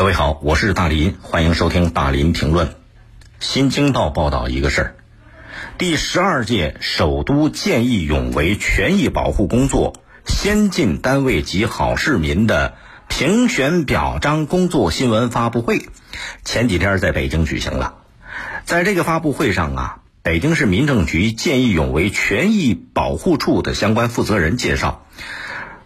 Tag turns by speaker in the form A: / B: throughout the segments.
A: 各位好，我是大林，欢迎收听大林评论。新京报报道一个事儿：第十二届首都见义勇为权益保护工作先进单位及好市民的评选表彰工作新闻发布会，前几天在北京举行了。在这个发布会上啊，北京市民政局见义勇为权益保护处的相关负责人介绍，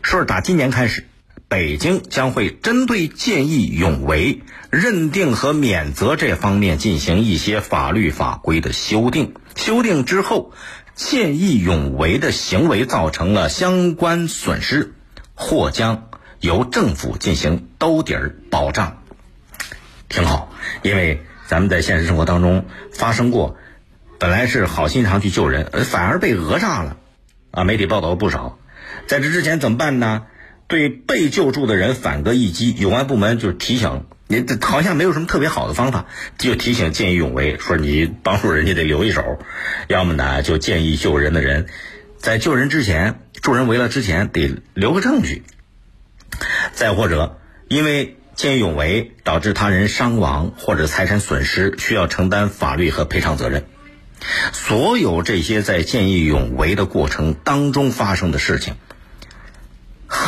A: 说打今年开始。北京将会针对见义勇为认定和免责这方面进行一些法律法规的修订。修订之后，见义勇为的行为造成了相关损失，或将由政府进行兜底儿保障。挺好，因为咱们在现实生活当中发生过，本来是好心肠去救人，反而被讹诈了，啊，媒体报道不少。在这之前怎么办呢？对被救助的人反戈一击，有关部门就提醒你，好像没有什么特别好的方法，就提醒见义勇为，说你帮助人家得留一手，要么呢就建议救人的人，在救人之前、助人为乐之前得留个证据。再或者，因为见义勇为导致他人伤亡或者财产损失，需要承担法律和赔偿责任。所有这些在见义勇为的过程当中发生的事情。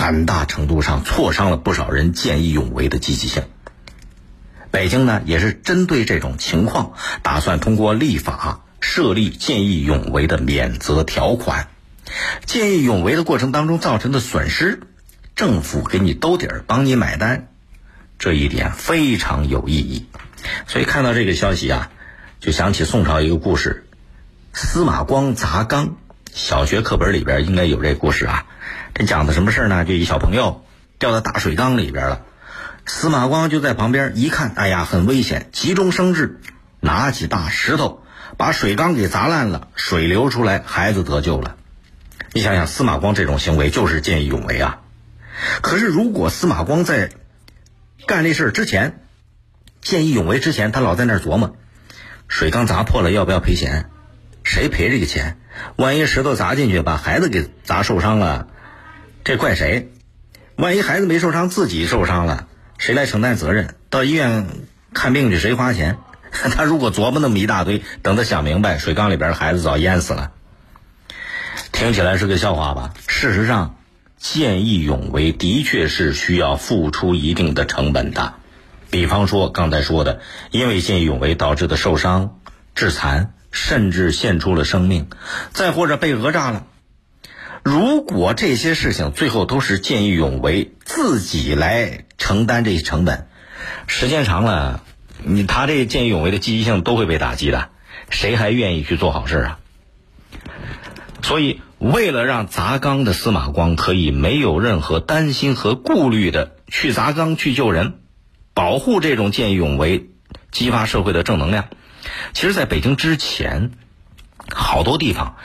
A: 很大程度上挫伤了不少人见义勇为的积极性。北京呢，也是针对这种情况，打算通过立法设立见义勇为的免责条款。见义勇为的过程当中造成的损失，政府给你兜底儿，帮你买单，这一点非常有意义。所以看到这个消息啊，就想起宋朝一个故事——司马光砸缸。小学课本里边应该有这故事啊。这讲的什么事呢？就一小朋友掉到大水缸里边了，司马光就在旁边一看，哎呀，很危险，急中生智，拿起大石头把水缸给砸烂了，水流出来，孩子得救了。你想想，司马光这种行为就是见义勇为啊。可是，如果司马光在干这事之前，见义勇为之前，他老在那琢磨，水缸砸破了要不要赔钱？谁赔这个钱？万一石头砸进去，把孩子给砸受伤了？这怪谁？万一孩子没受伤，自己受伤了，谁来承担责任？到医院看病去，谁花钱？他如果琢磨那么一大堆，等他想明白，水缸里边的孩子早淹死了。听起来是个笑话吧？事实上，见义勇为的确是需要付出一定的成本的。比方说刚才说的，因为见义勇为导致的受伤、致残，甚至献出了生命，再或者被讹诈了。如果这些事情最后都是见义勇为自己来承担这些成本，时间长了，你他这见义勇为的积极性都会被打击的，谁还愿意去做好事啊？所以，为了让砸缸的司马光可以没有任何担心和顾虑的去砸缸去救人，保护这种见义勇为，激发社会的正能量，其实，在北京之前，好多地方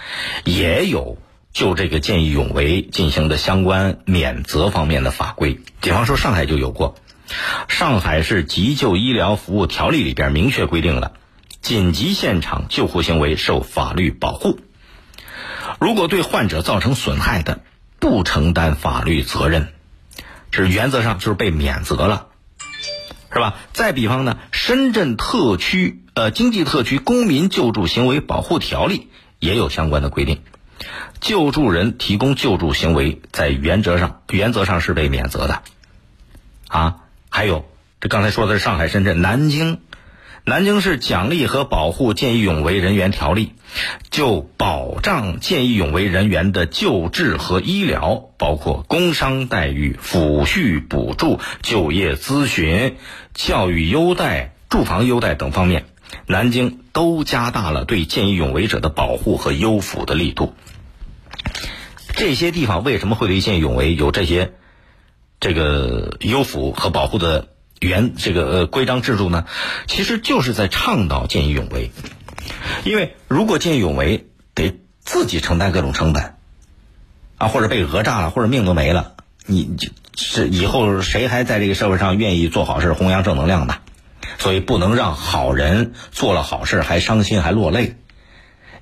A: 也有。就这个见义勇为进行的相关免责方面的法规，比方说上海就有过，《上海市急救医疗服务条例》里边明确规定了，紧急现场救护行为受法律保护，如果对患者造成损害的，不承担法律责任，这是原则上就是被免责了，是吧？再比方呢，《深圳特区呃经济特区公民救助行为保护条例》也有相关的规定。救助人提供救助行为，在原则上原则上是被免责的，啊，还有这刚才说的是上海、深圳、南京，南京市奖励和保护见义勇为人员条例，就保障见义勇为人员的救治和医疗，包括工伤待遇、抚恤补助、就业咨询、教育优待、住房优待等方面，南京都加大了对见义勇为者的保护和优抚的力度。这些地方为什么会对见义勇为有这些这个优抚和保护的原这个呃规章制度呢？其实就是在倡导见义勇为。因为如果见义勇为得自己承担各种成本啊，或者被讹诈了，或者命都没了，你就是以后谁还在这个社会上愿意做好事、弘扬正能量呢？所以不能让好人做了好事还伤心还落泪。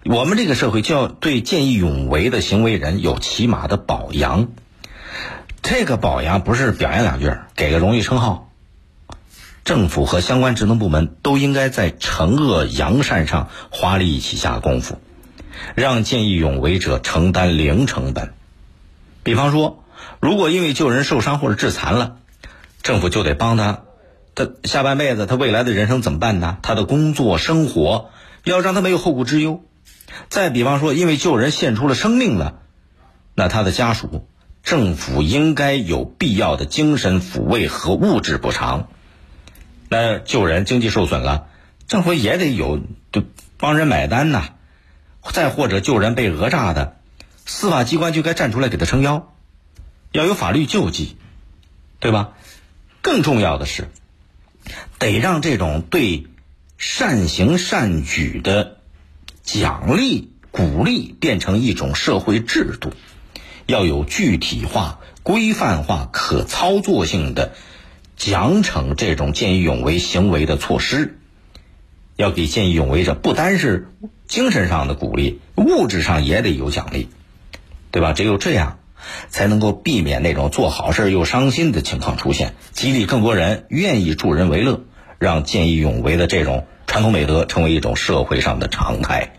A: 我们这个社会就要对见义勇为的行为人有起码的表扬，这个表扬不是表扬两句，给个荣誉称号，政府和相关职能部门都应该在惩恶扬善上花力气下功夫，让见义勇为者承担零成本。比方说，如果因为救人受伤或者致残了，政府就得帮他，他下半辈子他未来的人生怎么办呢？他的工作生活要让他没有后顾之忧。再比方说，因为救人献出了生命了，那他的家属，政府应该有必要的精神抚慰和物质补偿。那救人经济受损了，政府也得有就帮人买单呐。再或者救人被讹诈的，司法机关就该站出来给他撑腰，要有法律救济，对吧？更重要的是，得让这种对善行善举的奖励鼓励变成一种社会制度，要有具体化、规范化、可操作性的。奖惩这种见义勇为行为的措施，要给见义勇为者不单是精神上的鼓励，物质上也得有奖励，对吧？只有这样，才能够避免那种做好事又伤心的情况出现，激励更多人愿意助人为乐，让见义勇为的这种传统美德成为一种社会上的常态。